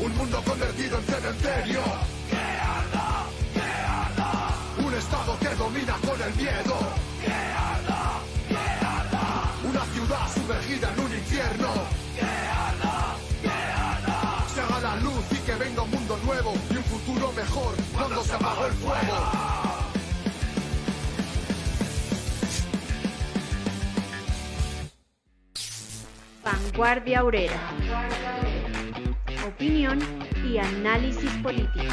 Un mundo convertido en cementerio. Que arda, que arda. Un estado que domina con el miedo. Que arda, que arda. Una ciudad sumergida en un infierno. Que arda, que arda. Se haga la luz y que venga un mundo nuevo y un futuro mejor cuando se apagó el fuego. Vanguardia Obrera. Opinión y análisis político.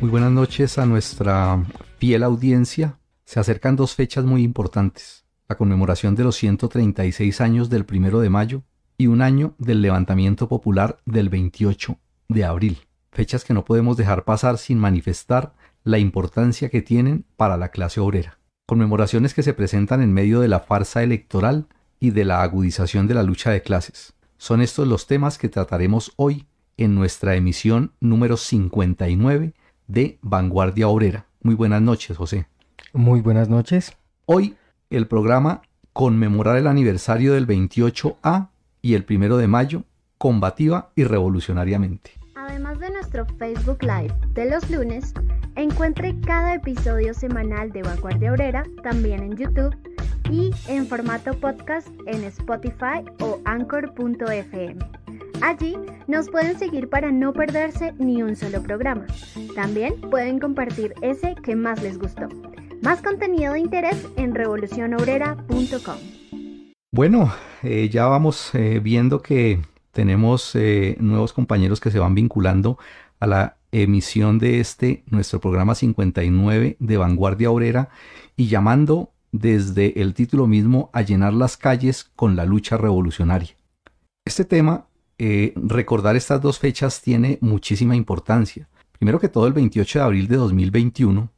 Muy buenas noches a nuestra fiel audiencia. Se acercan dos fechas muy importantes. La conmemoración de los 136 años del primero de mayo y un año del levantamiento popular del 28 de abril. Fechas que no podemos dejar pasar sin manifestar la importancia que tienen para la clase obrera. Conmemoraciones que se presentan en medio de la farsa electoral y de la agudización de la lucha de clases. Son estos los temas que trataremos hoy en nuestra emisión número 59 de Vanguardia Obrera. Muy buenas noches, José. Muy buenas noches. Hoy el programa conmemorar el aniversario del 28A y el primero de mayo, combativa y revolucionariamente. Además de nuestro Facebook Live de los lunes, encuentre cada episodio semanal de Vanguardia Obrera también en YouTube y en formato podcast en Spotify o anchor.fm. Allí nos pueden seguir para no perderse ni un solo programa. También pueden compartir ese que más les gustó. Más contenido de interés en revolucionobrera.com. Bueno, eh, ya vamos eh, viendo que tenemos eh, nuevos compañeros que se van vinculando a la emisión de este, nuestro programa 59 de Vanguardia Obrera y llamando desde el título mismo a llenar las calles con la lucha revolucionaria. Este tema, eh, recordar estas dos fechas tiene muchísima importancia. Primero que todo, el 28 de abril de 2021,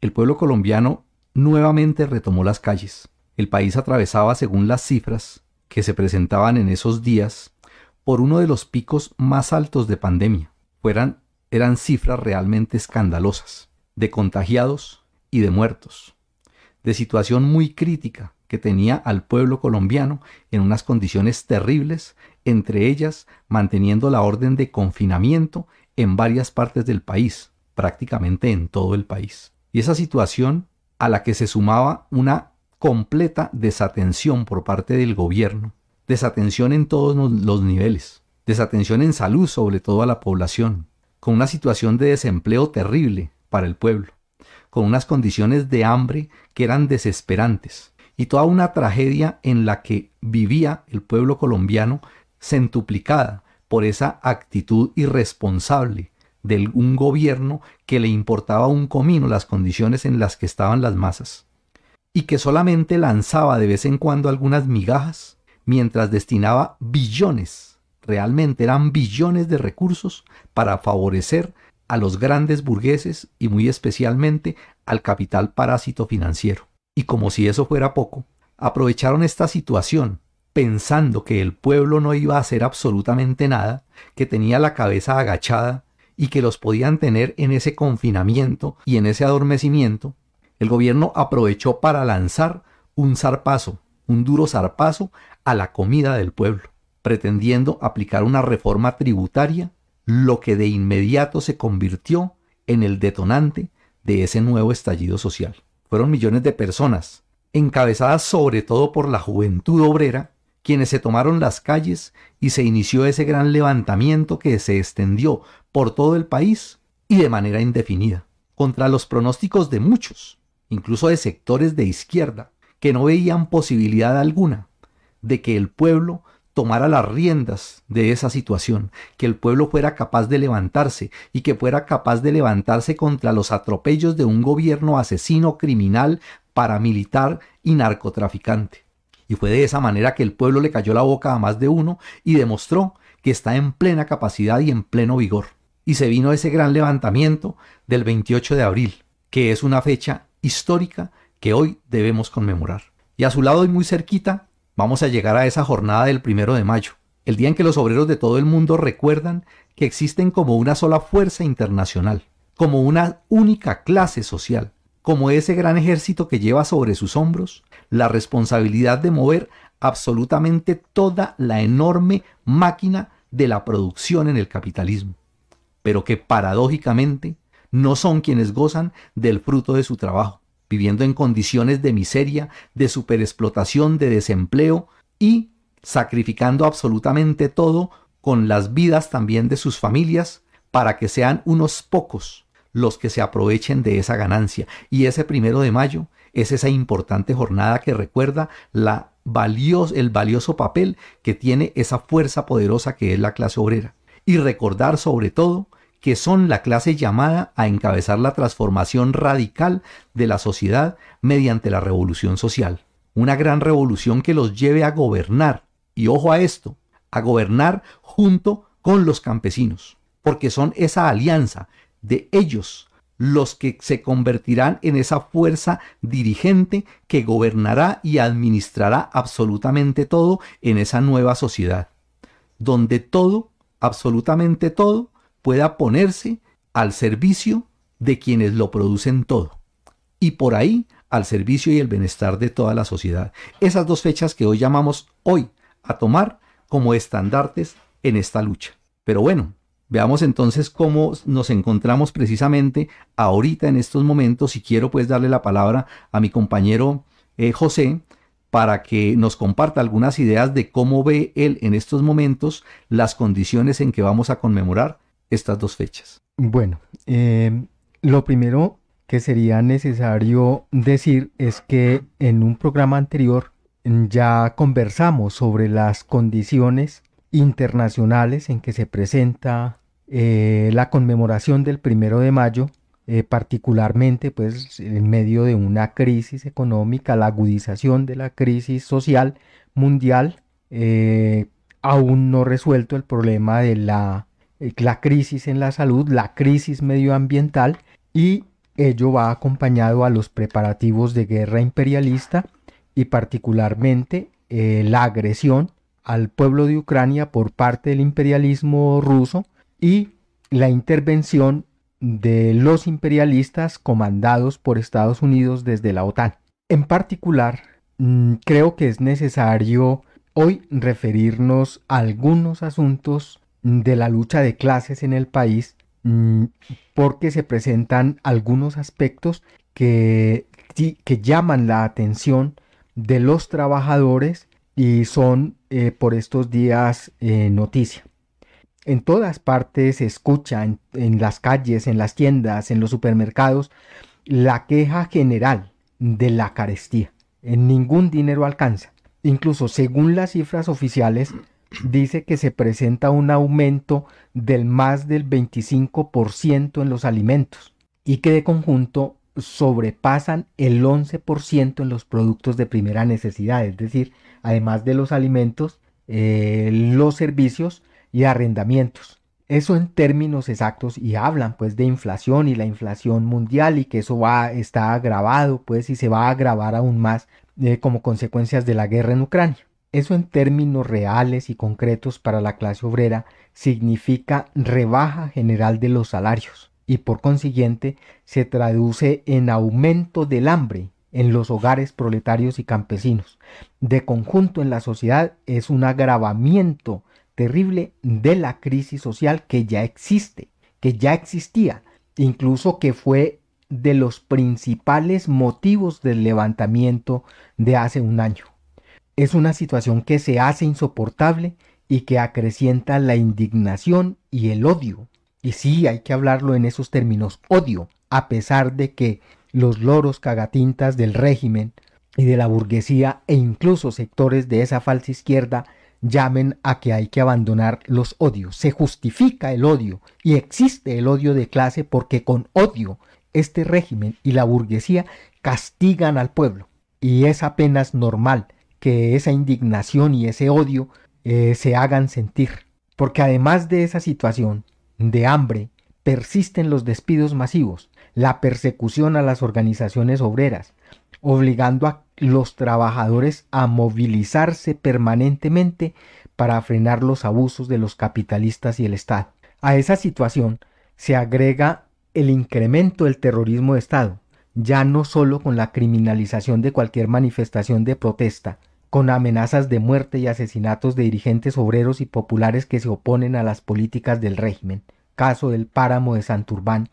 el pueblo colombiano nuevamente retomó las calles. El país atravesaba, según las cifras que se presentaban en esos días, por uno de los picos más altos de pandemia. Fueran, eran cifras realmente escandalosas, de contagiados y de muertos, de situación muy crítica que tenía al pueblo colombiano en unas condiciones terribles, entre ellas manteniendo la orden de confinamiento en varias partes del país, prácticamente en todo el país. Y esa situación a la que se sumaba una completa desatención por parte del gobierno, desatención en todos los niveles, desatención en salud sobre todo a la población, con una situación de desempleo terrible para el pueblo, con unas condiciones de hambre que eran desesperantes y toda una tragedia en la que vivía el pueblo colombiano centuplicada por esa actitud irresponsable de un gobierno que le importaba un comino las condiciones en las que estaban las masas y que solamente lanzaba de vez en cuando algunas migajas mientras destinaba billones, realmente eran billones de recursos para favorecer a los grandes burgueses y muy especialmente al capital parásito financiero. Y como si eso fuera poco, aprovecharon esta situación pensando que el pueblo no iba a hacer absolutamente nada, que tenía la cabeza agachada y que los podían tener en ese confinamiento y en ese adormecimiento, el gobierno aprovechó para lanzar un zarpazo, un duro zarpazo a la comida del pueblo, pretendiendo aplicar una reforma tributaria, lo que de inmediato se convirtió en el detonante de ese nuevo estallido social. Fueron millones de personas, encabezadas sobre todo por la juventud obrera, quienes se tomaron las calles y se inició ese gran levantamiento que se extendió por todo el país y de manera indefinida, contra los pronósticos de muchos, incluso de sectores de izquierda, que no veían posibilidad alguna de que el pueblo tomara las riendas de esa situación, que el pueblo fuera capaz de levantarse y que fuera capaz de levantarse contra los atropellos de un gobierno asesino, criminal, paramilitar y narcotraficante. Y fue de esa manera que el pueblo le cayó la boca a más de uno y demostró que está en plena capacidad y en pleno vigor. Y se vino ese gran levantamiento del 28 de abril, que es una fecha histórica que hoy debemos conmemorar. Y a su lado y muy cerquita vamos a llegar a esa jornada del primero de mayo, el día en que los obreros de todo el mundo recuerdan que existen como una sola fuerza internacional, como una única clase social, como ese gran ejército que lleva sobre sus hombros la responsabilidad de mover absolutamente toda la enorme máquina de la producción en el capitalismo, pero que paradójicamente no son quienes gozan del fruto de su trabajo, viviendo en condiciones de miseria, de superexplotación, de desempleo y sacrificando absolutamente todo con las vidas también de sus familias para que sean unos pocos los que se aprovechen de esa ganancia. Y ese primero de mayo es esa importante jornada que recuerda el valioso papel que tiene esa fuerza poderosa que es la clase obrera. Y recordar sobre todo que son la clase llamada a encabezar la transformación radical de la sociedad mediante la revolución social. Una gran revolución que los lleve a gobernar, y ojo a esto, a gobernar junto con los campesinos, porque son esa alianza de ellos los que se convertirán en esa fuerza dirigente que gobernará y administrará absolutamente todo en esa nueva sociedad, donde todo, absolutamente todo, pueda ponerse al servicio de quienes lo producen todo, y por ahí al servicio y el bienestar de toda la sociedad. Esas dos fechas que hoy llamamos hoy a tomar como estandartes en esta lucha. Pero bueno, veamos entonces cómo nos encontramos precisamente ahorita en estos momentos y quiero pues darle la palabra a mi compañero eh, José para que nos comparta algunas ideas de cómo ve él en estos momentos las condiciones en que vamos a conmemorar estas dos fechas. Bueno, eh, lo primero que sería necesario decir es que en un programa anterior ya conversamos sobre las condiciones internacionales en que se presenta eh, la conmemoración del primero de mayo, eh, particularmente pues en medio de una crisis económica, la agudización de la crisis social mundial, aún no resuelto el problema de la, la crisis en la salud, la crisis medioambiental y ello va acompañado a los preparativos de guerra imperialista y particularmente eh, la agresión al pueblo de Ucrania por parte del imperialismo ruso y la intervención de los imperialistas comandados por Estados Unidos desde la OTAN. En particular, mm, creo que es necesario hoy referirnos a algunos asuntos de la lucha de clases en el país mm, porque se presentan algunos aspectos que, que llaman la atención de los trabajadores y son eh, por estos días eh, noticia. En todas partes se escucha, en, las calles, en las tiendas, en los supermercados, la queja general de la carestía. En ningún dinero alcanza. Incluso según las cifras oficiales, dice que se presenta un aumento del más del 25% en los alimentos y que de conjunto sobrepasan el 11% en los productos de primera necesidad, es decir, además de los alimentos, eh, los servicios y arrendamientos. Eso en términos exactos y hablan pues de inflación y la inflación mundial y que eso va está agravado pues y se va a agravar aún más eh, como consecuencias de la guerra en Ucrania. Eso en términos reales y concretos para la clase obrera significa rebaja general de los salarios y por consiguiente se traduce en aumento del hambre en los hogares proletarios y campesinos. De conjunto en la sociedad es un agravamiento terrible de la crisis social que ya existe, que ya existía, incluso que fue de los principales motivos del levantamiento de hace un año. Es una situación que se hace insoportable y que acrecienta la indignación y el odio y sí, hay que hablarlo en esos términos, odio, a pesar de que los loros cagatintas del régimen y de la burguesía e incluso sectores de esa falsa izquierda llamen a que hay que abandonar los odios. Se justifica el odio y existe el odio de clase porque con odio este régimen y la burguesía castigan al pueblo. Y es apenas normal que esa indignación y ese odio eh, se hagan sentir. Porque además de esa situación, de hambre, persisten los despidos masivos, la persecución a las organizaciones obreras, obligando a los trabajadores a movilizarse permanentemente para frenar los abusos de los capitalistas y el Estado. A esa situación se agrega el incremento del terrorismo de Estado, ya no solo con la criminalización de cualquier manifestación de protesta, con amenazas de muerte y asesinatos de dirigentes obreros y populares que se oponen a las políticas del régimen, caso del páramo de Santurbán,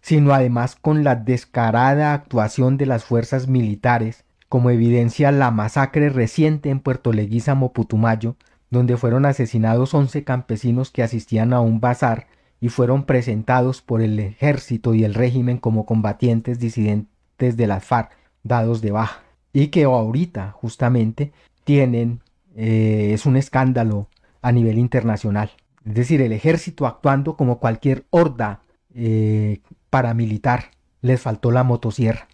sino además con la descarada actuación de las fuerzas militares, como evidencia la masacre reciente en Puerto Leguízamo, Putumayo, donde fueron asesinados 11 campesinos que asistían a un bazar y fueron presentados por el ejército y el régimen como combatientes disidentes de las FARC dados de baja y que ahorita justamente tienen, eh, es un escándalo a nivel internacional. Es decir, el ejército actuando como cualquier horda eh, paramilitar. Les faltó la motosierra.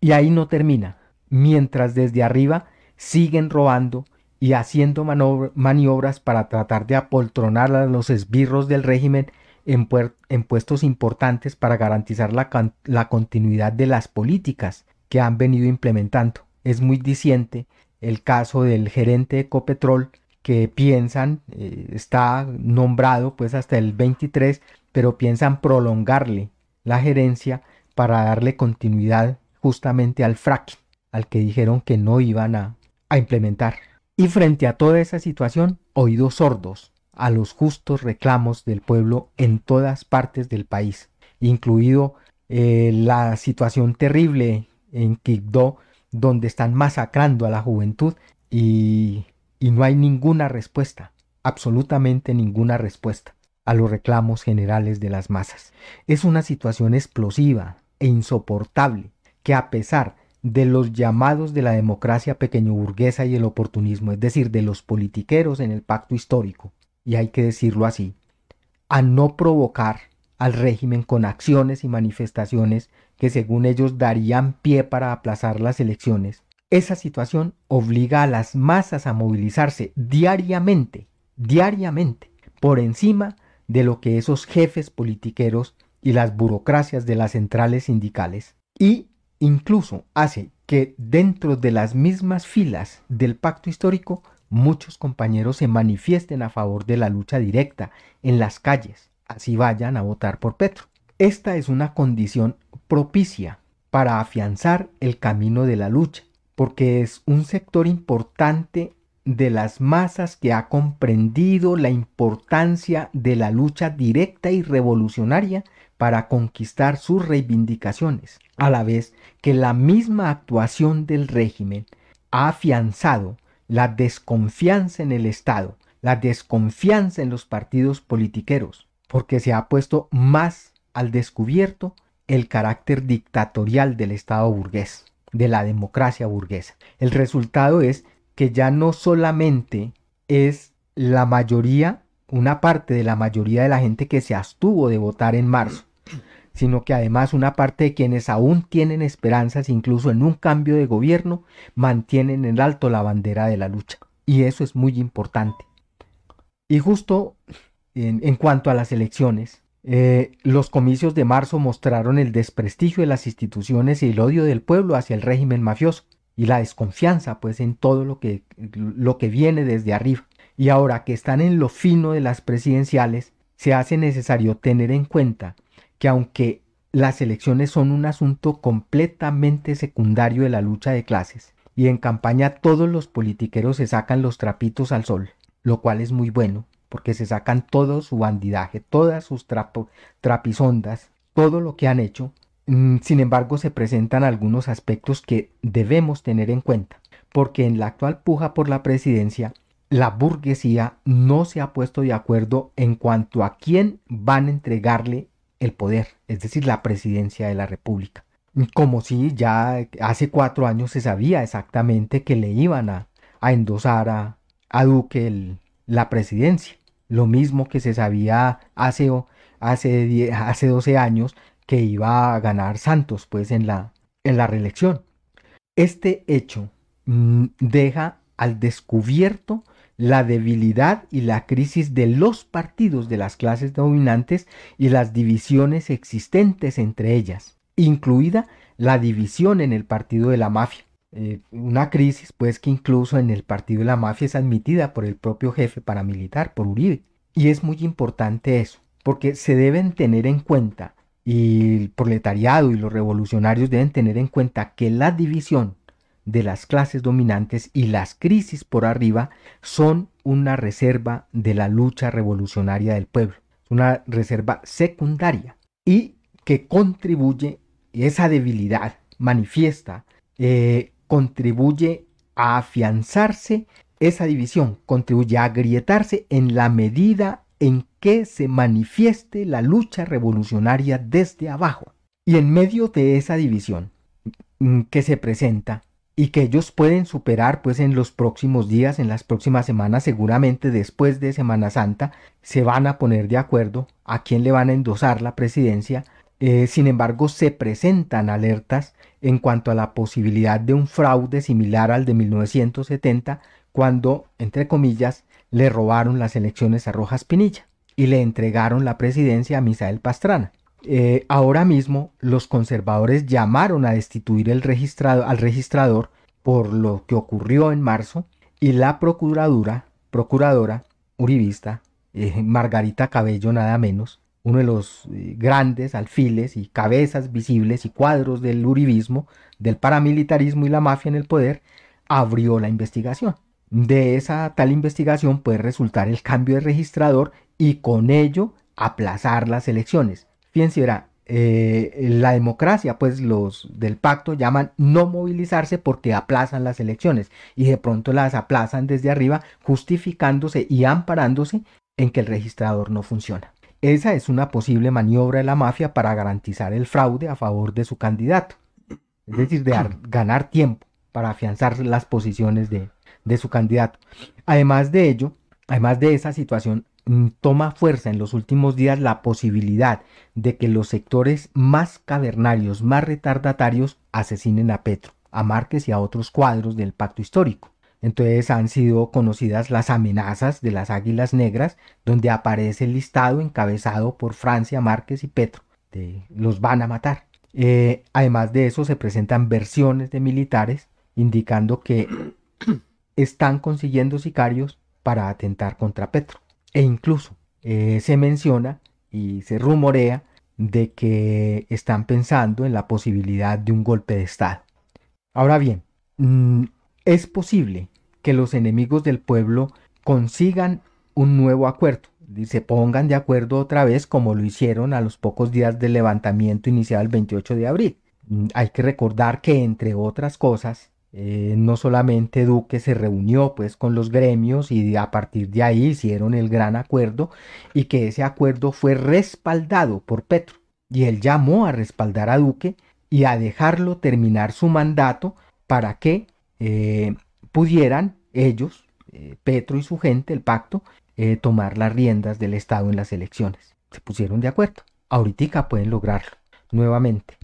Y ahí no termina. Mientras desde arriba siguen robando y haciendo maniobras para tratar de apoltronar a los esbirros del régimen en, puestos importantes para garantizar la continuidad de las políticas que han venido implementando es muy diciente el caso del gerente de Ecopetrol que piensan, eh, está nombrado pues hasta el 23, pero piensan prolongarle la gerencia para darle continuidad justamente al fracking, al que dijeron que no iban a, implementar. Y frente a toda esa situación, oídos sordos a los justos reclamos del pueblo en todas partes del país, incluido eh, la situación terrible en Quibdó donde están masacrando a la juventud y, y no hay ninguna respuesta, absolutamente ninguna respuesta a los reclamos generales de las masas. Es una situación explosiva e insoportable que a pesar de los llamados de la democracia pequeño burguesa y el oportunismo, es decir, de los politiqueros en el pacto histórico, y hay que decirlo así, a no provocar al régimen con acciones y manifestaciones que según ellos darían pie para aplazar las elecciones. Esa situación obliga a las masas a movilizarse diariamente, diariamente, por encima de lo que esos jefes politiqueros y las burocracias de las centrales sindicales y incluso hace que dentro de las mismas filas del pacto histórico muchos compañeros se manifiesten a favor de la lucha directa en las calles, así vayan a votar por Petro. Esta es una condición propicia para afianzar el camino de la lucha, porque es un sector importante de las masas que ha comprendido la importancia de la lucha directa y revolucionaria para conquistar sus reivindicaciones, a la vez que la misma actuación del régimen ha afianzado la desconfianza en el Estado, la desconfianza en los partidos politiqueros, porque se ha puesto más al descubierto el carácter dictatorial del Estado burgués, de la democracia burguesa. El resultado es que ya no solamente es la mayoría, una parte de la mayoría de la gente que se abstuvo de votar en marzo, sino que además una parte de quienes aún tienen esperanzas incluso en un cambio de gobierno, mantienen en alto la bandera de la lucha. Y eso es muy importante. Y justo en, en cuanto a las elecciones, eh, los comicios de marzo mostraron el desprestigio de las instituciones y el odio del pueblo hacia el régimen mafioso y la desconfianza pues en todo lo que, lo que viene desde arriba. Y ahora que están en lo fino de las presidenciales, se hace necesario tener en cuenta que aunque las elecciones son un asunto completamente secundario de la lucha de clases, y en campaña todos los politiqueros se sacan los trapitos al sol, lo cual es muy bueno, porque se sacan todo su bandidaje, todas sus trapisondas, todo lo que han hecho. Mm, sin embargo, se presentan algunos aspectos que debemos tener en cuenta, porque en la actual puja por la presidencia, la burguesía no se ha puesto de acuerdo en cuanto a quién van a entregarle el poder, es decir, la presidencia de la República. Como si ya hace cuatro años se sabía exactamente que le iban a, endosar a, a Duque la presidencia. Lo mismo que se sabía hace, hace, hace 12 años que iba a ganar Santos pues en la, en la reelección. Este hecho mm, deja al descubierto la debilidad y la crisis de los partidos de las clases dominantes y las divisiones existentes entre ellas, incluida la división en el partido de la mafia. Eh, una crisis pues que incluso en el partido de la mafia es admitida por el propio jefe paramilitar, por Uribe. Y es muy importante eso, porque se deben tener en cuenta y el proletariado y los revolucionarios deben tener en cuenta que la división de las clases dominantes y las crisis por arriba son una reserva de la lucha revolucionaria del pueblo, una reserva secundaria y que contribuye, esa debilidad manifiesta, eh, contribuye a afianzarse esa división, contribuye a agrietarse en la medida en que se manifieste la lucha revolucionaria desde abajo. Y en medio de esa división mm, que se presenta y que ellos pueden superar pues en los próximos días, en las próximas semanas, seguramente después de Semana Santa, se van a poner de acuerdo a quién le van a endosar la presidencia. Eh, sin embargo, se presentan alertas en cuanto a la posibilidad de un fraude similar al de 1970, cuando, entre comillas, le robaron las elecciones a Rojas Pinilla y le entregaron la presidencia a Misael Pastrana. Eh, ahora mismo los conservadores llamaron a destituir al registrador por lo que ocurrió en marzo y la procuradora, procuradora uribista, eh, Margarita Cabello nada menos, uno de los eh, grandes alfiles y cabezas visibles y cuadros del uribismo, del paramilitarismo y la mafia en el poder, abrió la investigación. De esa tal investigación puede resultar el cambio de registrador y con ello aplazar las elecciones. Fíjense, verá, eh, la democracia, pues los del pacto llaman no movilizarse porque aplazan las elecciones y de pronto las aplazan desde arriba justificándose y amparándose en que el registrador no funciona. Esa es una posible maniobra de la mafia para garantizar el fraude a favor de su candidato, es decir, de ganar tiempo para afianzar las posiciones de, de su candidato. Además de ello, además de esa situación, mm, toma fuerza en los últimos días la posibilidad de que los sectores más cavernarios, más retardatarios, asesinen a Petro, a Márquez y a otros cuadros del pacto histórico. Entonces han sido conocidas las amenazas de las águilas negras, donde aparece el listado encabezado por Francia, Márquez y Petro. Los van a matar. Eh, además de eso, se presentan versiones de militares indicando que están consiguiendo sicarios para atentar contra Petro. E incluso eh, se menciona y se rumorea de que están pensando en la posibilidad de un golpe de Estado. Ahora bien, mm, es posible que los enemigos del pueblo consigan un nuevo acuerdo y se pongan de acuerdo otra vez como lo hicieron a los pocos días del levantamiento inicial el 28 de abril. Mm, hay que recordar que entre otras cosas eh, no solamente Duque se reunió pues con los gremios y a partir de ahí hicieron el gran acuerdo y que ese acuerdo fue respaldado por Petro y él llamó a respaldar a Duque y a dejarlo terminar su mandato para que eh, pudieran ellos, eh, Petro y su gente, el pacto, tomar las riendas del Estado en las elecciones. Se pusieron de acuerdo. Ahorita pueden lograrlo nuevamente.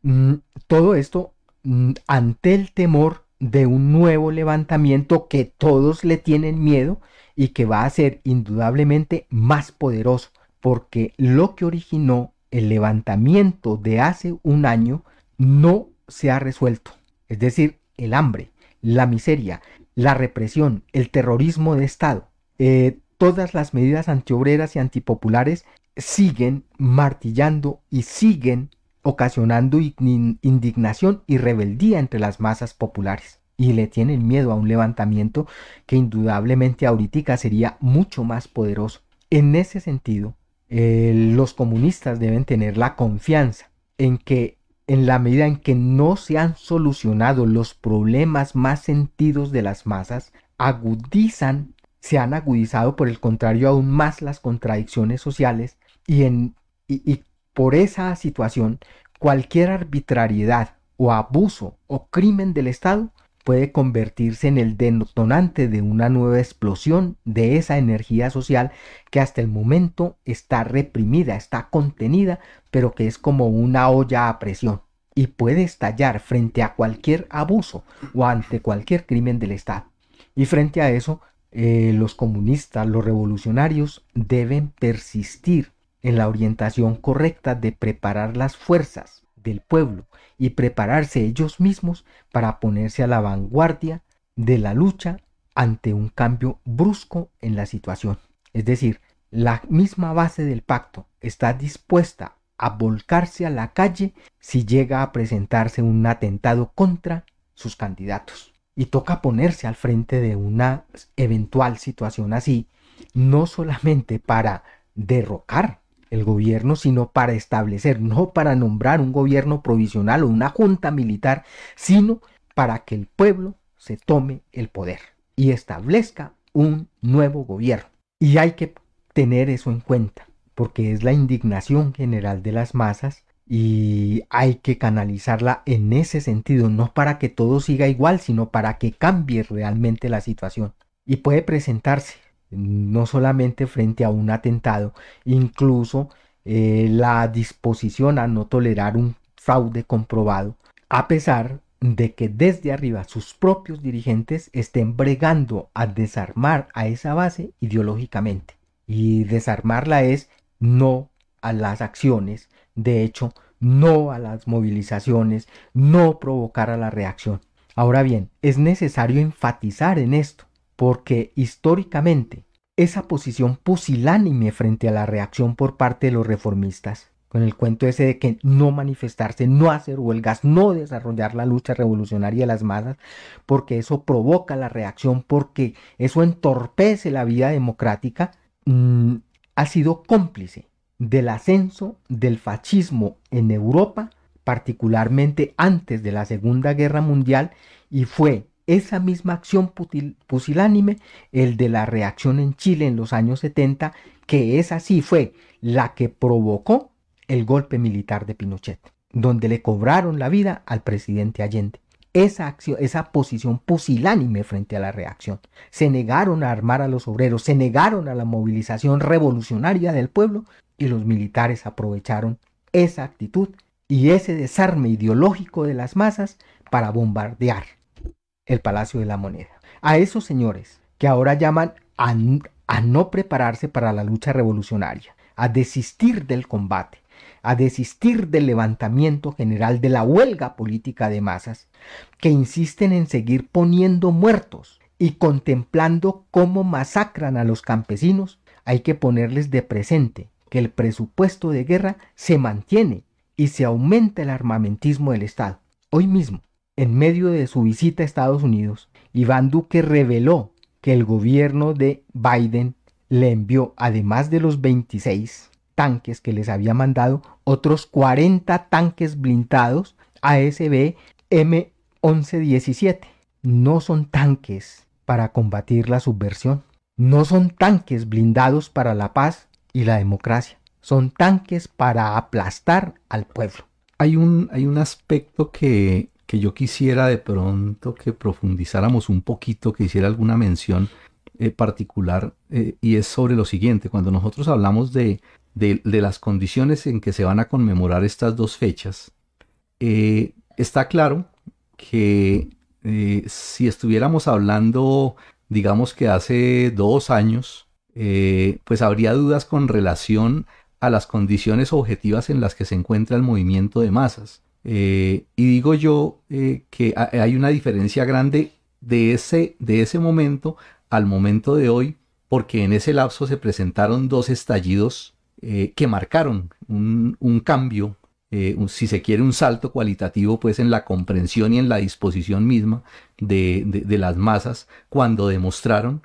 Mm, todo esto Mm, ante el temor de un nuevo levantamiento que todos le tienen miedo y que va a ser indudablemente más poderoso, porque lo que originó el levantamiento de hace un año no se ha resuelto. Es decir, el hambre, la miseria, la represión, el terrorismo de Estado, eh, todas las medidas antiobreras y antipopulares siguen martillando y siguen ocasionando indignación y rebeldía entre las masas populares. Y le tienen miedo a un levantamiento que indudablemente ahorita sería mucho más poderoso. En ese sentido, eh, los comunistas deben tener la confianza en que en la medida en que no se han solucionado los problemas más sentidos de las masas, agudizan, se han agudizado por el contrario aún más las contradicciones sociales y, en, y por esa situación, cualquier arbitrariedad o abuso o crimen del Estado puede convertirse en el detonante de una nueva explosión de esa energía social que hasta el momento está reprimida, está contenida, pero que es como una olla a presión y puede estallar frente a cualquier abuso o ante cualquier crimen del Estado. Y frente a eso, eh, los comunistas, los revolucionarios deben persistir en la orientación correcta de preparar las fuerzas del pueblo y prepararse ellos mismos para ponerse a la vanguardia de la lucha ante un cambio brusco en la situación. Es decir, la misma base del pacto está dispuesta a volcarse a la calle si llega a presentarse un atentado contra sus candidatos. Y toca ponerse al frente de una eventual situación así, no solamente para derrocar el gobierno, sino para establecer, no para nombrar un gobierno provisional o una junta militar, sino para que el pueblo se tome el poder y establezca un nuevo gobierno. Y hay que tener eso en cuenta, porque es la indignación general de las masas y hay que canalizarla en ese sentido, no para que todo siga igual, sino para que cambie realmente la situación. Y puede presentarse no solamente frente a un atentado, incluso eh, la disposición a no tolerar un fraude comprobado, a pesar de que desde arriba sus propios dirigentes estén bregando a desarmar a esa base ideológicamente. Y desarmarla es no a las acciones, de hecho, no a las movilizaciones, no provocar a la reacción. Ahora bien, es necesario enfatizar en esto, porque históricamente esa posición pusilánime frente a la reacción por parte de los reformistas, con el cuento ese de que no manifestarse, no hacer huelgas, no desarrollar la lucha revolucionaria de las masas, porque eso provoca la reacción, porque eso entorpece la vida democrática, mm, ha sido cómplice del ascenso del fascismo en Europa, particularmente antes de la Segunda Guerra Mundial, y fue esa misma acción pusilánime, el de la reacción en Chile en los años 70, que esa sí fue la que provocó el golpe militar de Pinochet, donde le cobraron la vida al presidente Allende. Esa acción, esa posición pusilánime frente a la reacción. Se negaron a armar a los obreros, se negaron a la movilización revolucionaria del pueblo y los militares aprovecharon esa actitud y ese desarme ideológico de las masas para bombardear el Palacio de la Moneda. A esos señores que ahora llaman a, no prepararse para la lucha revolucionaria, a desistir del combate, a desistir del levantamiento general de la huelga política de masas, que insisten en seguir poniendo muertos y contemplando cómo masacran a los campesinos, hay que ponerles de presente que el presupuesto de guerra se mantiene y se aumenta el armamentismo del Estado. Hoy mismo, en medio de su visita a Estados Unidos, Iván Duque reveló que el gobierno de Biden le envió, además de los 26 tanques que les había mandado, otros 40 tanques blindados ASB M1117. No son tanques para combatir la subversión, no son tanques blindados para la paz y la democracia, son tanques para aplastar al pueblo. Hay un, hay un aspecto que que yo quisiera de pronto que profundizáramos un poquito, que hiciera alguna mención eh, particular, eh, y es sobre lo siguiente, cuando nosotros hablamos de, de, las condiciones en que se van a conmemorar estas dos fechas, eh, está claro que si estuviéramos hablando, digamos que hace dos años, pues habría dudas con relación a las condiciones objetivas en las que se encuentra el movimiento de masas. Eh, y digo yo eh, que hay una diferencia grande de ese, de ese momento al momento de hoy, porque en ese lapso se presentaron dos estallidos eh, que marcaron un, cambio, si se quiere un salto cualitativo, pues en la comprensión y en la disposición misma de las masas cuando demostraron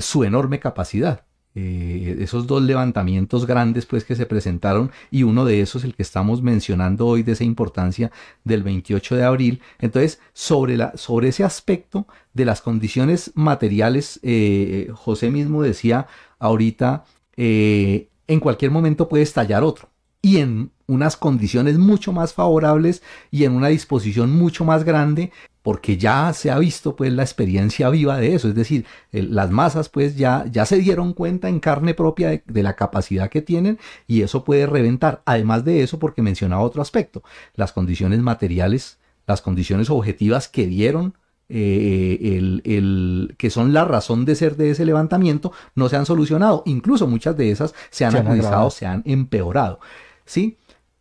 su enorme capacidad. Eh, esos dos levantamientos grandes pues que se presentaron y uno de esos el que estamos mencionando hoy de esa importancia del 28 de abril. Entonces sobre la sobre ese aspecto de las condiciones materiales eh, José mismo decía ahorita eh, en cualquier momento puede estallar otro y en unas condiciones mucho más favorables y en una disposición mucho más grande porque ya se ha visto pues la experiencia viva de eso, es decir, las masas pues ya, ya se dieron cuenta en carne propia de, la capacidad que tienen y eso puede reventar. Además de eso, porque mencionaba otro aspecto, las condiciones materiales, las condiciones objetivas que dieron eh, el, el, que son la razón de ser de ese levantamiento, no se han solucionado. Incluso muchas de esas se han agudizado, se han empeorado. ¿Sí?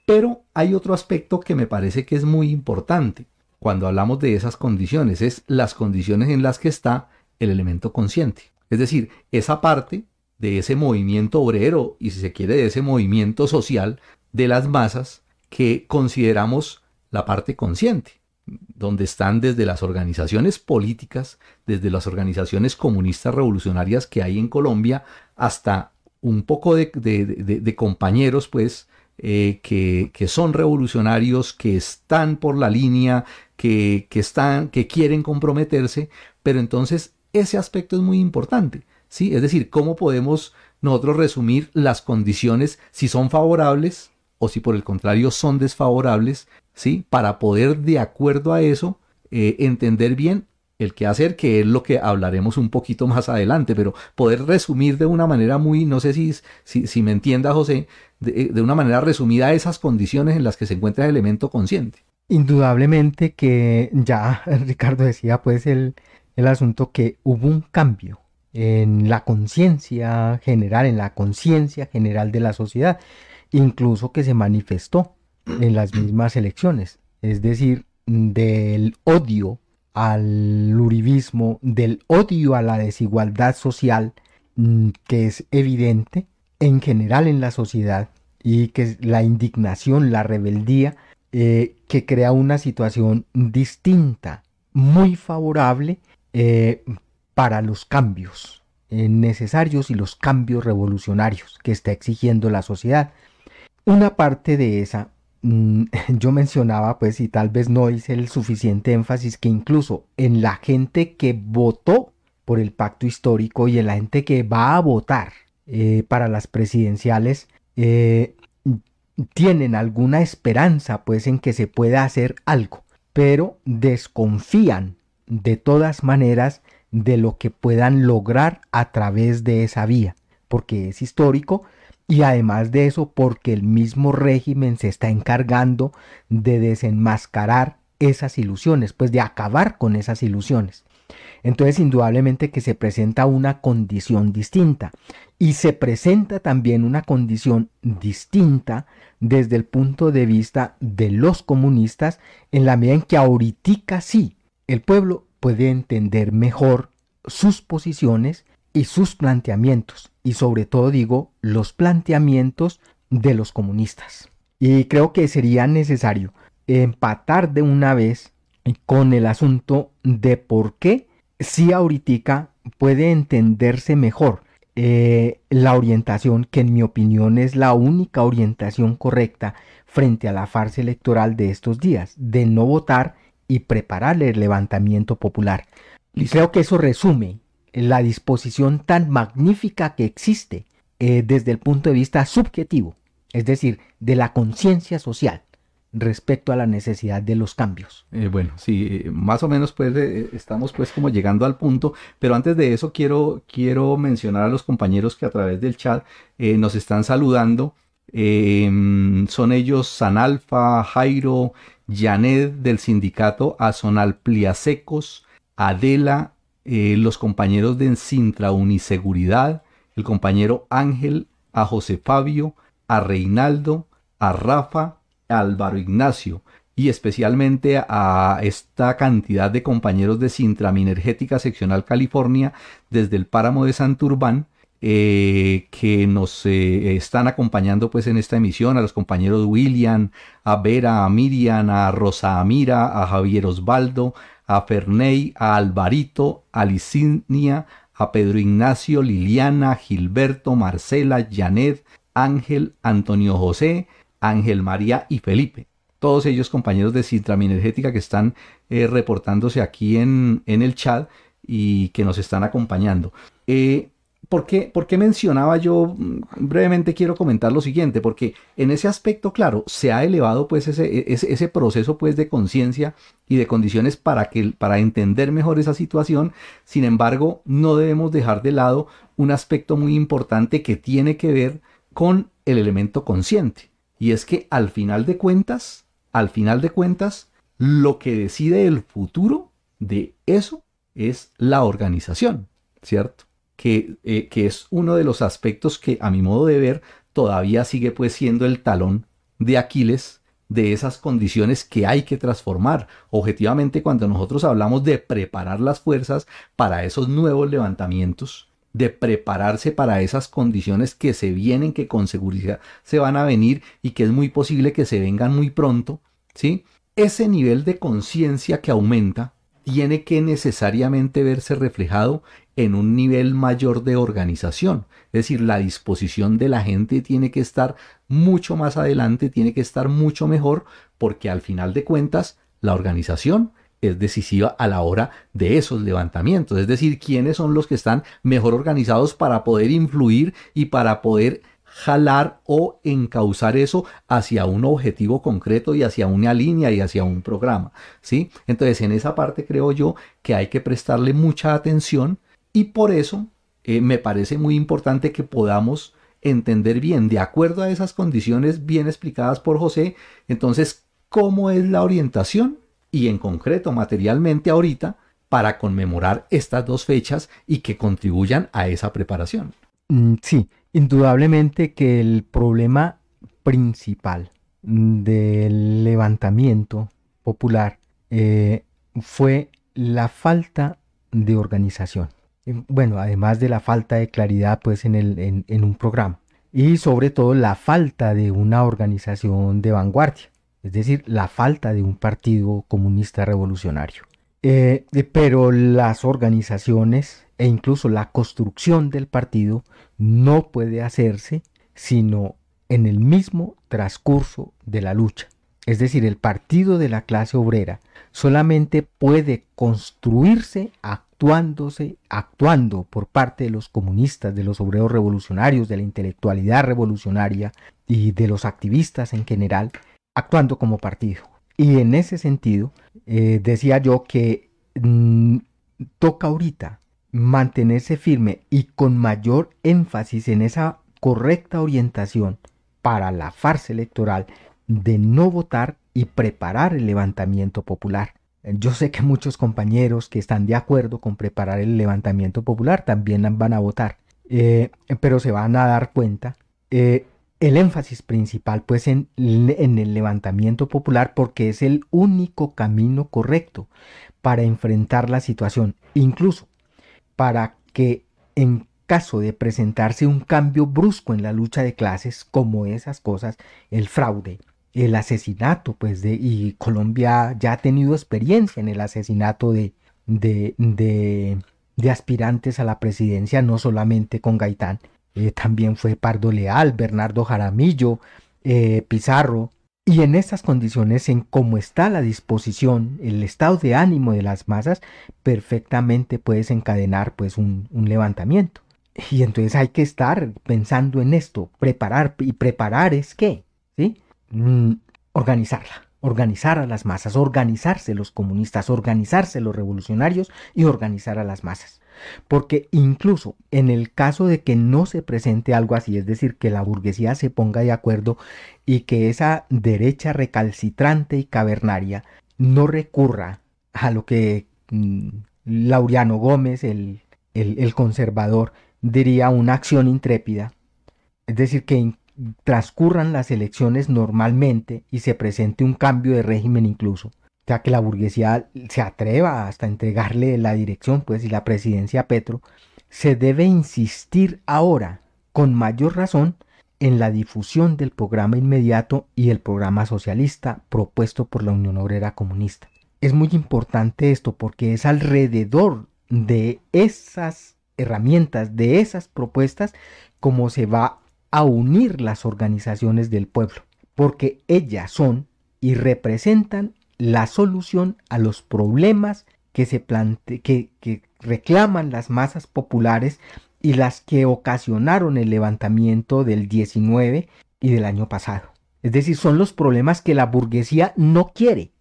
Pero hay otro aspecto que me parece que es muy importante cuando hablamos de esas condiciones, es las condiciones en las que está el elemento consciente. Es decir, esa parte de ese movimiento obrero y si se quiere de ese movimiento social de las masas que consideramos la parte consciente, donde están desde las organizaciones políticas, desde las organizaciones comunistas revolucionarias que hay en Colombia, hasta un poco de, compañeros, pues, eh, que, son revolucionarios, que están por la línea, que, que, están, que quieren comprometerse, pero entonces ese aspecto es muy importante, ¿sí? Es decir, cómo podemos nosotros resumir las condiciones si son favorables o si por el contrario son desfavorables, ¿sí? Para poder de acuerdo a eso eh, entender bien el qué hacer, que es lo que hablaremos un poquito más adelante, pero poder resumir de una manera muy, no sé si, si, me entienda José, de, de, una manera resumida esas condiciones en las que se encuentra el elemento consciente. Indudablemente que ya Ricardo decía pues el, el asunto que hubo un cambio en la conciencia general, en la conciencia general de la sociedad incluso que se manifestó en las mismas elecciones, es decir, del odio al uribismo, del odio a la desigualdad social, mm, que es evidente en general en la sociedad, y que es la indignación, la rebeldía, eh, que crea una situación distinta, muy favorable eh, para los cambios eh, necesarios y los cambios revolucionarios que está exigiendo la sociedad. Una parte de esa, yo mencionaba, pues, y tal vez no hice el suficiente énfasis, que incluso en la gente que votó por el pacto histórico y en la gente que va a votar eh, para las presidenciales, eh, tienen alguna esperanza, pues, en que se pueda hacer algo, pero desconfían de todas maneras de lo que puedan lograr a través de esa vía, porque es histórico, y además de eso porque el mismo régimen se está encargando de desenmascarar esas ilusiones, pues de acabar con esas ilusiones. Entonces indudablemente que se presenta una condición distinta y se presenta también una condición distinta desde el punto de vista de los comunistas en la medida en que ahorita sí el pueblo puede entender mejor sus posiciones y sus planteamientos, y sobre todo digo los planteamientos de los comunistas. Y creo que sería necesario empatar de una vez con el asunto de por qué si ahorita puede entenderse mejor eh, la orientación que en mi opinión es la única orientación correcta frente a la farsa electoral de estos días, de no votar y preparar el levantamiento popular. Y creo que eso resume la disposición tan magnífica que existe eh, desde el punto de vista subjetivo, es decir, de la conciencia social respecto a la necesidad de los cambios. Eh, bueno, sí, eh, más o menos pues estamos pues como llegando al punto, pero antes de eso quiero, quiero mencionar a los compañeros que a través del chat nos están saludando. Em, son ellos Sanalfa, Jairo, Janet del sindicato Azonal Pliasecos, Adela, eh, los compañeros de Sintra Uniseguridad, el compañero Ángel, a José Fabio, a Reinaldo, a Rafa, a Álvaro Ignacio y especialmente a esta cantidad de compañeros de Sintra Minergética Seccional California desde el páramo de Santurbán eh, que nos eh, están acompañando pues en esta emisión, a los compañeros William, a Vera, a Miriam, a Rosa Amira, a Javier Osvaldo, a Ferney, a Alvarito, a Licinia, a Pedro Ignacio, Liliana, Gilberto, Marcela, Janet, Ángel, Antonio José, Ángel María y Felipe. Todos ellos compañeros de Citraminergética que están eh, reportándose aquí en, en, el chat y que nos están acompañando. Eh, ¿Por qué, mencionaba yo? Mm, brevemente quiero comentar lo siguiente, porque en ese aspecto, claro, se ha elevado pues ese, ese, proceso pues de conciencia y de condiciones para, que, para entender mejor esa situación. Sin embargo, no debemos dejar de lado un aspecto muy importante que tiene que ver con el elemento consciente. Y es que al final de cuentas, al final de cuentas, lo que decide el futuro de eso es la organización, ¿cierto? Eh, que, es uno de los aspectos que a mi modo de ver todavía sigue pues siendo el talón de Aquiles de esas condiciones que hay que transformar. Objetivamente, cuando nosotros hablamos de preparar las fuerzas para esos nuevos levantamientos de prepararse para esas condiciones que se vienen, que con seguridad se van a venir y que es muy posible que se vengan muy pronto, ¿sí? Ese nivel de conciencia que aumenta tiene que necesariamente verse reflejado en un nivel mayor de organización. Es decir, la disposición de la gente tiene que estar mucho más adelante, tiene que estar mucho mejor, porque al final de cuentas, la organización es decisiva a la hora de esos levantamientos. Es decir, quiénes son los que están mejor organizados para poder influir y para poder jalar o encauzar eso hacia un objetivo concreto y hacia una línea y hacia un programa, ¿sí? Entonces, en esa parte creo yo que hay que prestarle mucha atención y por eso eh, me parece muy importante que podamos entender bien, de acuerdo a esas condiciones bien explicadas por José, entonces, cómo es la orientación y en concreto materialmente ahorita para conmemorar estas dos fechas y que contribuyan a esa preparación. Mm, sí, indudablemente que el problema principal del levantamiento popular eh, fue la falta de organización. Bueno, además de la falta de claridad pues en, el, en un programa y sobre todo la falta de una organización de vanguardia es decir, la falta de un partido comunista revolucionario. Eh, pero las organizaciones e incluso la construcción del partido no puede hacerse sino en el mismo transcurso de la lucha. Es decir, el partido de la clase obrera solamente puede construirse actuándose, actuando por parte de los comunistas, de los obreros revolucionarios, de la intelectualidad revolucionaria y de los activistas en general, actuando como partido. Y en ese sentido, eh, decía yo que mm, toca ahorita mantenerse firme y con mayor énfasis en esa correcta orientación para la farsa electoral de no votar y preparar el levantamiento popular. Yo sé que muchos compañeros que están de acuerdo con preparar el levantamiento popular también van a votar, eh, pero se van a dar cuenta eh, el énfasis principal pues en, el levantamiento popular porque es el único camino correcto para enfrentar la situación, incluso para que en caso de presentarse un cambio brusco en la lucha de clases, como esas cosas, el fraude, el asesinato, pues de, y Colombia ya ha tenido experiencia en el asesinato de, de, de, aspirantes a la presidencia, no solamente con Gaitán, eh, también fue Pardo Leal, Bernardo Jaramillo, eh, Pizarro. Y en estas condiciones, en cómo está la disposición, el estado de ánimo de las masas, perfectamente puedes encadenar pues un, levantamiento. Y entonces hay que estar pensando en esto, preparar, y preparar es qué, ¿sí? Mm, organizarla, organizar a las masas, organizarse los comunistas, organizarse los revolucionarios y organizar a las masas. Porque incluso en el caso de que no se presente algo así, es decir, que la burguesía se ponga de acuerdo y que esa derecha recalcitrante y cavernaria no recurra a lo que mm, Lauriano Gómez, el, el, conservador, diría una acción intrépida, es decir, que transcurran las elecciones normalmente y se presente un cambio de régimen incluso, sea que la burguesía se atreva hasta entregarle la dirección pues y la presidencia a Petro, se debe insistir ahora con mayor razón en la difusión del programa inmediato y el programa socialista propuesto por la Unión Obrera Comunista. Es muy importante esto porque es alrededor de esas herramientas, de esas propuestas, como se va a unir las organizaciones del pueblo, porque ellas son y representan la solución a los problemas que, se plante que, reclaman las masas populares y las que ocasionaron el levantamiento del 19 y del año pasado. Es decir, son los problemas que la burguesía no quiere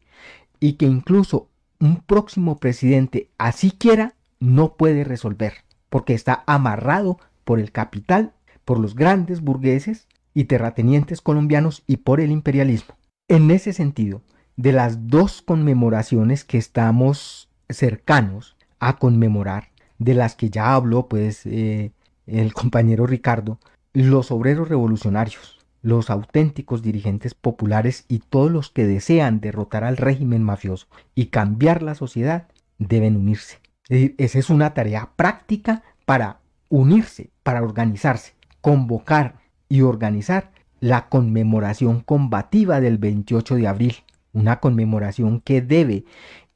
y que incluso un próximo presidente así quiera no puede resolver porque está amarrado por el capital, por los grandes burgueses y terratenientes colombianos y por el imperialismo. En ese sentido, de las dos conmemoraciones que estamos cercanos a conmemorar, de las que ya habló pues eh, el compañero Ricardo, los obreros revolucionarios, los auténticos dirigentes populares y todos los que desean derrotar al régimen mafioso y cambiar la sociedad deben unirse. esa es una tarea práctica para unirse, para organizarse, convocar y organizar la conmemoración combativa del 28 de abril, una conmemoración que debe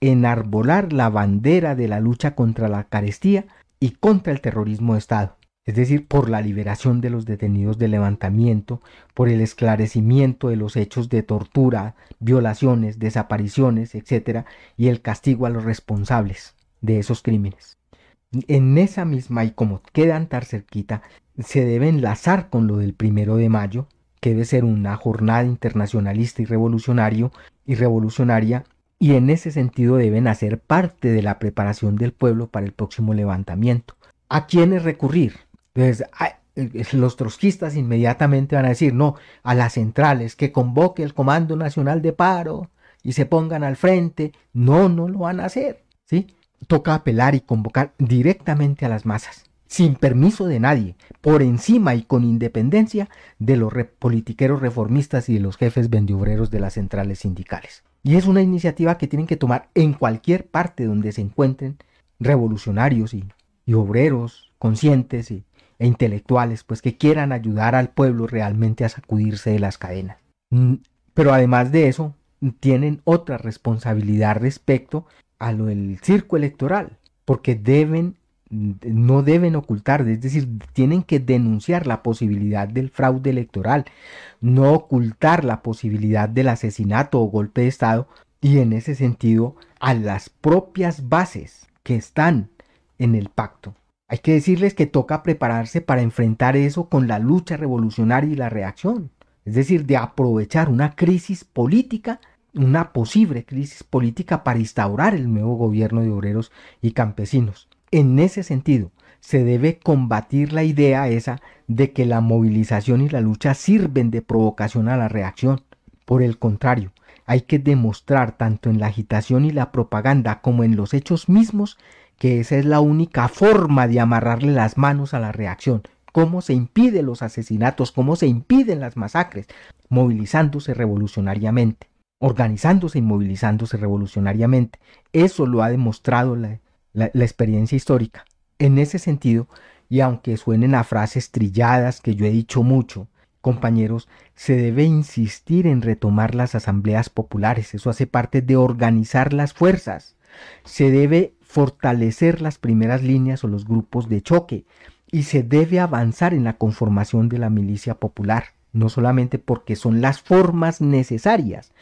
enarbolar la bandera de la lucha contra la carestía y contra el terrorismo de Estado, es decir, por la liberación de los detenidos de levantamiento, por el esclarecimiento de los hechos de tortura, violaciones, desapariciones, etc., y el castigo a los responsables de esos crímenes. En esa misma, y como quedan tan cerquita, se debe enlazar con lo del primero de mayo, que debe ser una jornada internacionalista y revolucionario y revolucionaria y en ese sentido deben hacer parte de la preparación del pueblo para el próximo levantamiento. ¿A quiénes recurrir? Pues, los trotskistas inmediatamente van a decir, no, a las centrales, que convoque el Comando Nacional de Paro y se pongan al frente. No, no lo van a hacer. ¿sí? Toca apelar y convocar directamente a las masas sin permiso de nadie, por encima y con independencia de los politiqueros reformistas y de los jefes vendiobreros de las centrales sindicales. Y es una iniciativa que tienen que tomar en cualquier parte donde se encuentren revolucionarios y, obreros conscientes e intelectuales, pues que quieran ayudar al pueblo realmente a sacudirse de las cadenas. Mm, pero además de eso, tienen otra responsabilidad respecto a lo del circo electoral, porque deben no deben ocultar, es decir, tienen que denunciar la posibilidad del fraude electoral, no ocultar la posibilidad del asesinato o golpe de Estado y en ese sentido a las propias bases que están en el pacto. Hay que decirles que toca prepararse para enfrentar eso con la lucha revolucionaria y la reacción, es decir, de aprovechar una crisis política una posible crisis política para instaurar el nuevo gobierno de obreros y campesinos. En ese sentido, se debe combatir la idea esa de que la movilización y la lucha sirven de provocación a la reacción. Por el contrario, hay que demostrar tanto en la agitación y la propaganda como en los hechos mismos que esa es la única forma de amarrarle las manos a la reacción. Cómo se impiden los asesinatos, cómo se impiden las masacres, movilizándose revolucionariamente, organizándose y movilizándose revolucionariamente. Eso lo ha demostrado la, experiencia histórica. En ese sentido, y aunque suenen a frases trilladas que yo he dicho mucho, compañeros, se debe insistir en retomar las asambleas populares. Eso hace parte de organizar las fuerzas. Se debe fortalecer las primeras líneas o los grupos de choque y se debe avanzar en la conformación de la milicia popular, no solamente porque son las formas necesarias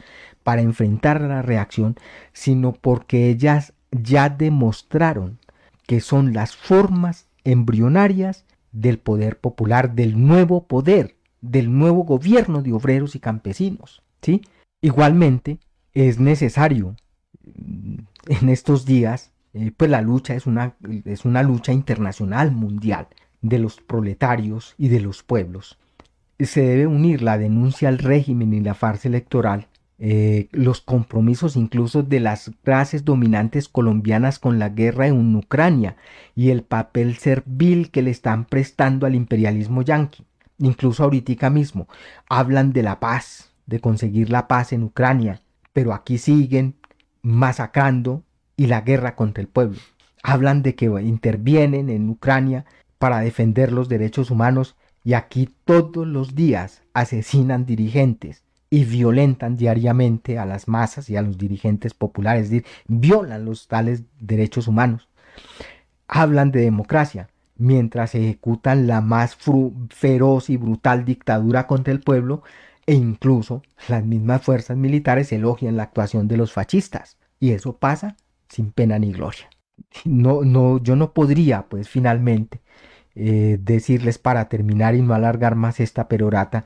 para enfrentar la reacción, sino porque ellas ya demostraron que son las formas embrionarias del poder popular, del nuevo poder, del nuevo gobierno de obreros y campesinos. ¿sí? Igualmente, es necesario mm, en estos días, eh, pues la lucha es una, es una lucha internacional, mundial, de los proletarios y de los pueblos. Se debe unir la denuncia al régimen y la farsa electoral eh, los compromisos incluso de las clases dominantes colombianas con la guerra en Ucrania y el papel servil que le están prestando al imperialismo yanqui. Incluso ahorita mismo hablan de la paz, de conseguir la paz en Ucrania, pero aquí siguen masacrando y la guerra contra el pueblo. Hablan de que intervienen en Ucrania para defender los derechos humanos y aquí todos los días asesinan dirigentes, y violentan diariamente a las masas y a los dirigentes populares, es decir, violan los tales derechos humanos. Hablan de democracia, mientras ejecutan la más feroz y brutal dictadura contra el pueblo e incluso las mismas fuerzas militares elogian la actuación de los fascistas. Y eso pasa sin pena ni gloria. No, no, yo no podría, pues finalmente, eh, decirles para terminar y no alargar más esta perorata,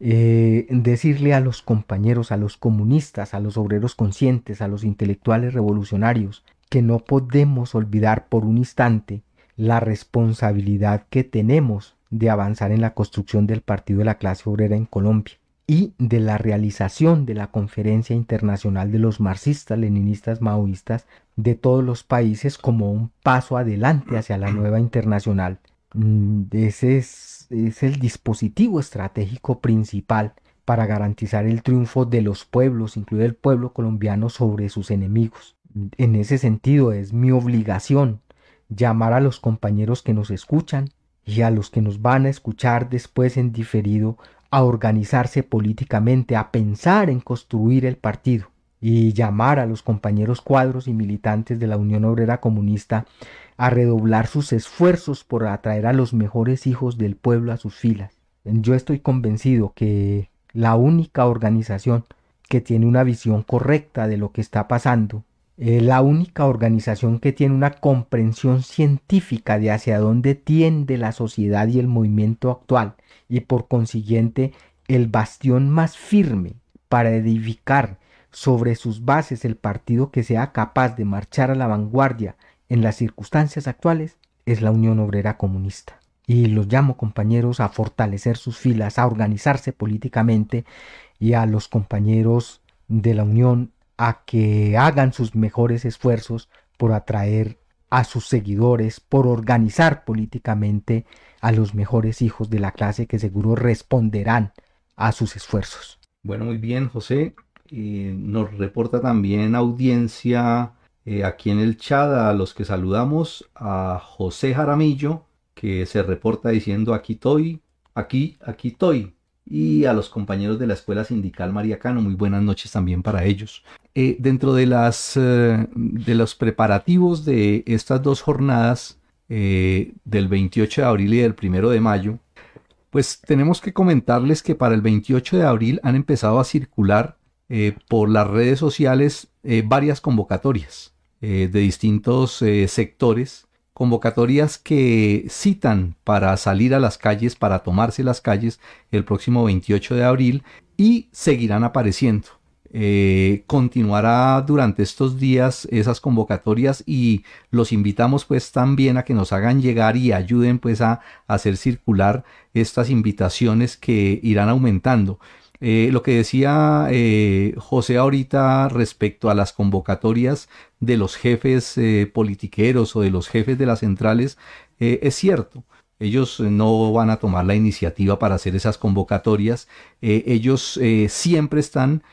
eh, decirle a los compañeros, a los comunistas, a los obreros conscientes, a los intelectuales revolucionarios, que no podemos olvidar por un instante la responsabilidad que tenemos de avanzar en la construcción del Partido de la Clase Obrera en Colombia y de la realización de la Conferencia Internacional de los Marxistas, Leninistas, Maoístas de todos los países como un paso adelante hacia la nueva internacional. Mm, ese es es el dispositivo estratégico principal para garantizar el triunfo de los pueblos, incluido el pueblo colombiano, sobre sus enemigos. En ese sentido es mi obligación llamar a los compañeros que nos escuchan y a los que nos van a escuchar después en diferido a organizarse políticamente, a pensar en construir el partido y llamar a los compañeros cuadros y militantes de la Unión Obrera Comunista a redoblar sus esfuerzos por atraer a los mejores hijos del pueblo a sus filas. Yo estoy convencido que la única organización que tiene una visión correcta de lo que está pasando, eh, la única organización que tiene una comprensión científica de hacia dónde tiende la sociedad y el movimiento actual, y por consiguiente el bastión más firme para edificar sobre sus bases el partido que sea capaz de marchar a la vanguardia en las circunstancias actuales es la Unión Obrera Comunista. Y los llamo compañeros a fortalecer sus filas, a organizarse políticamente y a los compañeros de la Unión a que hagan sus mejores esfuerzos por atraer a sus seguidores, por organizar políticamente a los mejores hijos de la clase que seguro responderán a sus esfuerzos. Bueno, muy bien, José. Nos reporta también audiencia eh, aquí en el chat a los que saludamos, a José Jaramillo, que se reporta diciendo aquí estoy, aquí, aquí estoy. Y a los compañeros de la Escuela Sindical Mariacano, muy buenas noches también para ellos. Eh, dentro de, las, eh, de los preparativos de estas dos jornadas, del 28 de abril y del 1 de mayo, pues tenemos que comentarles que para el 28 de abril han empezado a circular por las redes sociales varias convocatorias. Eh, de distintos eh, sectores, convocatorias que citan para salir a las calles, para tomarse las calles el próximo 28 de abril y seguirán apareciendo. Eh, continuará durante estos días esas convocatorias y los invitamos pues también a que nos hagan llegar y ayuden pues a hacer circular estas invitaciones que irán aumentando. Eh, lo que decía eh, José ahorita respecto a las convocatorias de los jefes eh, politiqueros o de los jefes de las centrales es cierto. Ellos no van a tomar la iniciativa para hacer esas convocatorias. ellos siempre están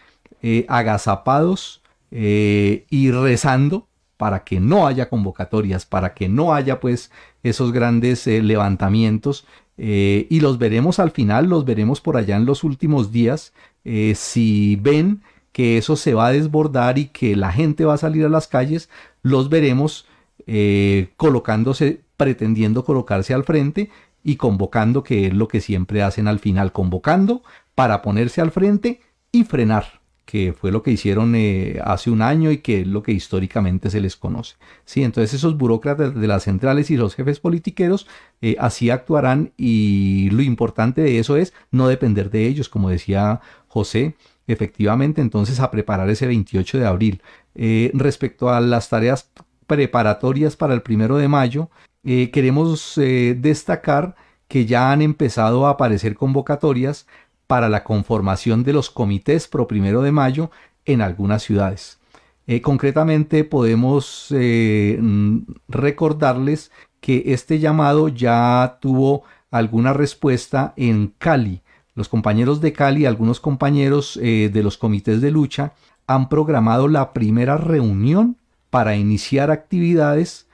agazapados y rezando para que no haya convocatorias, para que no haya pues esos grandes levantamientos eh, y los veremos al final, los veremos por allá en los últimos días, eh, si ven que eso se va a desbordar y que la gente va a salir a las calles, los veremos eh, colocándose, pretendiendo colocarse al frente y convocando, que es lo que siempre hacen al final, convocando para ponerse al frente y frenar que fue lo que hicieron eh, hace un año y que es lo que históricamente se les conoce. Sí, entonces esos burócratas de las centrales y los jefes politiqueros eh, así actuarán y lo importante de eso es no depender de ellos, como decía José, efectivamente, entonces a preparar ese 28 de abril. Eh, respecto a las tareas preparatorias para el primero de mayo, queremos destacar que ya han empezado a aparecer convocatorias para la conformación de los comités pro primero de mayo en algunas ciudades. Eh, concretamente podemos eh, mm, recordarles que este llamado ya tuvo alguna respuesta en Cali. Los compañeros de Cali, algunos compañeros eh, de los comités de lucha, han programado la primera reunión para iniciar actividades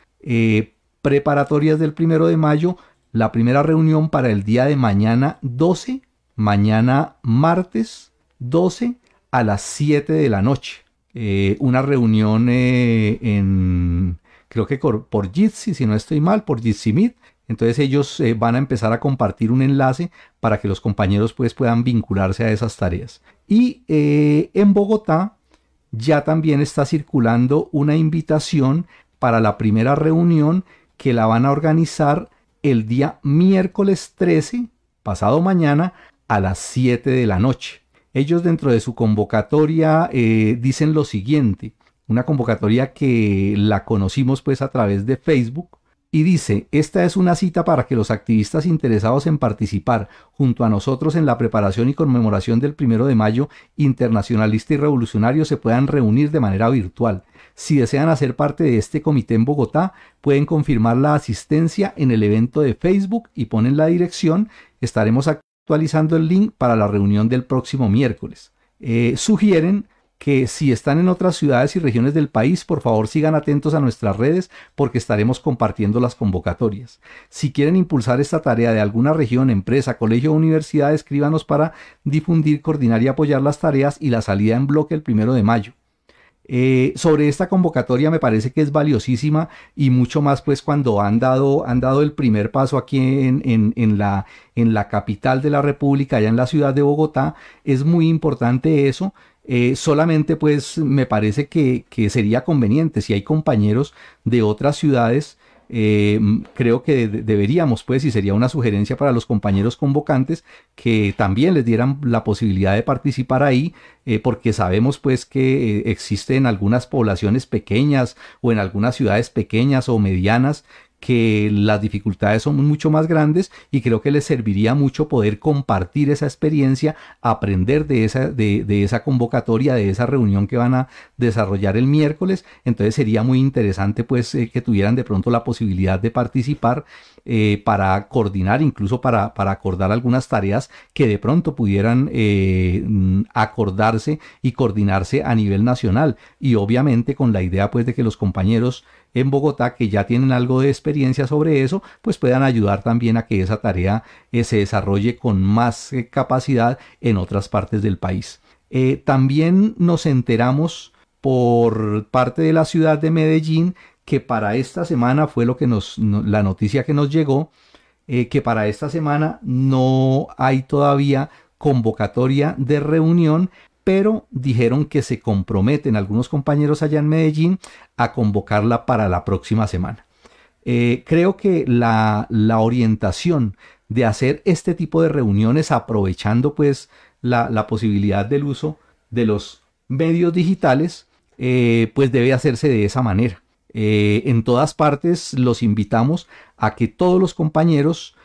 preparatorias del primero de mayo, la primera reunión para el día de mañana 12 mañana martes 12 a las 7 de la noche. Eh, una reunión eh, en, creo que por, Jitsi, si no estoy mal, por Jitsi Meet. Entonces ellos eh, van a empezar a compartir un enlace para que los compañeros pues, puedan vincularse a esas tareas. Y en Bogotá ya también está circulando una invitación para la primera reunión que la van a organizar el día miércoles 13, pasado mañana, a las 7 de la noche. Ellos dentro de su convocatoria eh, dicen lo siguiente, una convocatoria que la conocimos pues a través de Facebook y dice, esta es una cita para que los activistas interesados en participar junto a nosotros en la preparación y conmemoración del primero de mayo internacionalista y revolucionario se puedan reunir de manera virtual. Si desean hacer parte de este comité en Bogotá, pueden confirmar la asistencia en el evento de Facebook y ponen la dirección. Estaremos actualizando el link para la reunión del próximo miércoles. Eh, sugieren que si están en otras ciudades y regiones del país, por favor sigan atentos a nuestras redes porque estaremos compartiendo las convocatorias. Si quieren impulsar esta tarea de alguna región, empresa, colegio o universidad, escríbanos para difundir, coordinar y apoyar las tareas y la salida en bloque el primero de mayo. Eh, sobre esta convocatoria me parece que es valiosísima y mucho más pues cuando han dado, han dado el primer paso aquí en, en, la, en la capital de la República, allá en la ciudad de Bogotá. Es muy importante eso eh, solamente pues me parece que, sería conveniente si hay compañeros de otras ciudades eh, creo que deberíamos, pues, y sería una sugerencia para los compañeros convocantes, que también les dieran la posibilidad de participar ahí, eh, porque sabemos, pues, que existen algunas poblaciones pequeñas o en algunas ciudades pequeñas o medianas que las dificultades son mucho más grandes y creo que les serviría mucho poder compartir esa experiencia, aprender de esa, de, esa convocatoria, de esa reunión que van a desarrollar el miércoles. Entonces sería muy interesante pues eh, que tuvieran de pronto la posibilidad de participar eh, para coordinar, incluso para, para, acordar algunas tareas que de pronto pudieran eh, acordarse y coordinarse a nivel nacional. Y obviamente con la idea pues de que los compañeros en Bogotá que ya tienen algo de experiencia sobre eso, pues puedan ayudar también a que esa tarea eh, se desarrolle con más eh, capacidad en otras partes del país. Eh, también nos enteramos por parte de la ciudad de Medellín que para esta semana fue lo que nos la noticia que nos llegó que para esta semana no hay todavía convocatoria de reunión pero dijeron que se comprometen algunos compañeros allá en Medellín a convocarla para la próxima semana. Eh, creo que la, orientación de hacer este tipo de reuniones aprovechando pues la, posibilidad del uso de los medios digitales, eh, pues debe hacerse de esa manera. Eh, en todas partes los invitamos a que todos los compañeros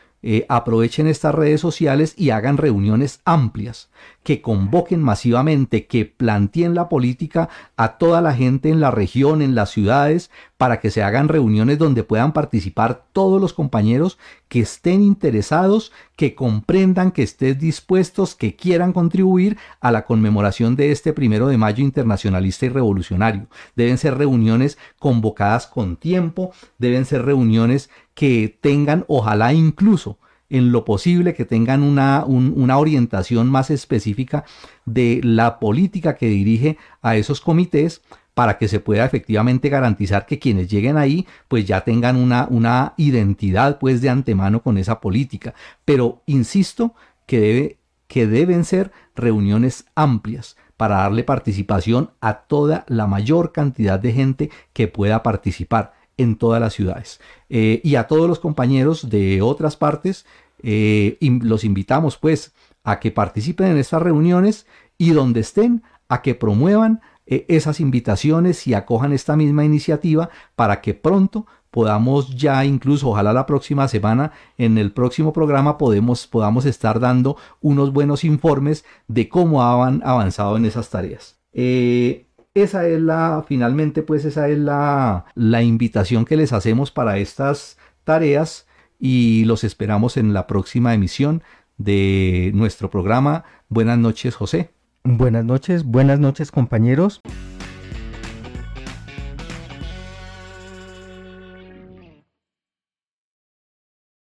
aprovechen estas redes sociales y hagan reuniones amplias que convoquen masivamente, que planteen la política a toda la gente en la región, en las ciudades, para que se hagan reuniones donde puedan participar todos los compañeros que estén interesados, que comprendan, que estén dispuestos, que quieran contribuir a la conmemoración de este primero de mayo internacionalista y revolucionario. Deben ser reuniones convocadas con tiempo, deben ser reuniones que tengan, ojalá incluso, en lo posible que tengan una, una, orientación más específica de la política que dirige a esos comités para que se pueda efectivamente garantizar que quienes lleguen ahí pues ya tengan una, una identidad pues de antemano con esa política. Pero insisto que, debe, que deben ser reuniones amplias para darle participación a toda la mayor cantidad de gente que pueda participar en todas las ciudades. Eh, y a todos los compañeros de otras partes, eh, los invitamos pues a que participen en estas reuniones y donde estén, a que promuevan eh, esas invitaciones y acojan esta misma iniciativa para que pronto podamos ya incluso ojalá la próxima semana en el próximo programa podamos estar dando unos buenos informes de cómo han avanzado en esas tareas esa es la, finalmente, pues esa es la, la invitación que les hacemos para estas tareas y los esperamos en la próxima emisión de nuestro programa. Buenas noches, José. Buenas noches, buenas noches, compañeros.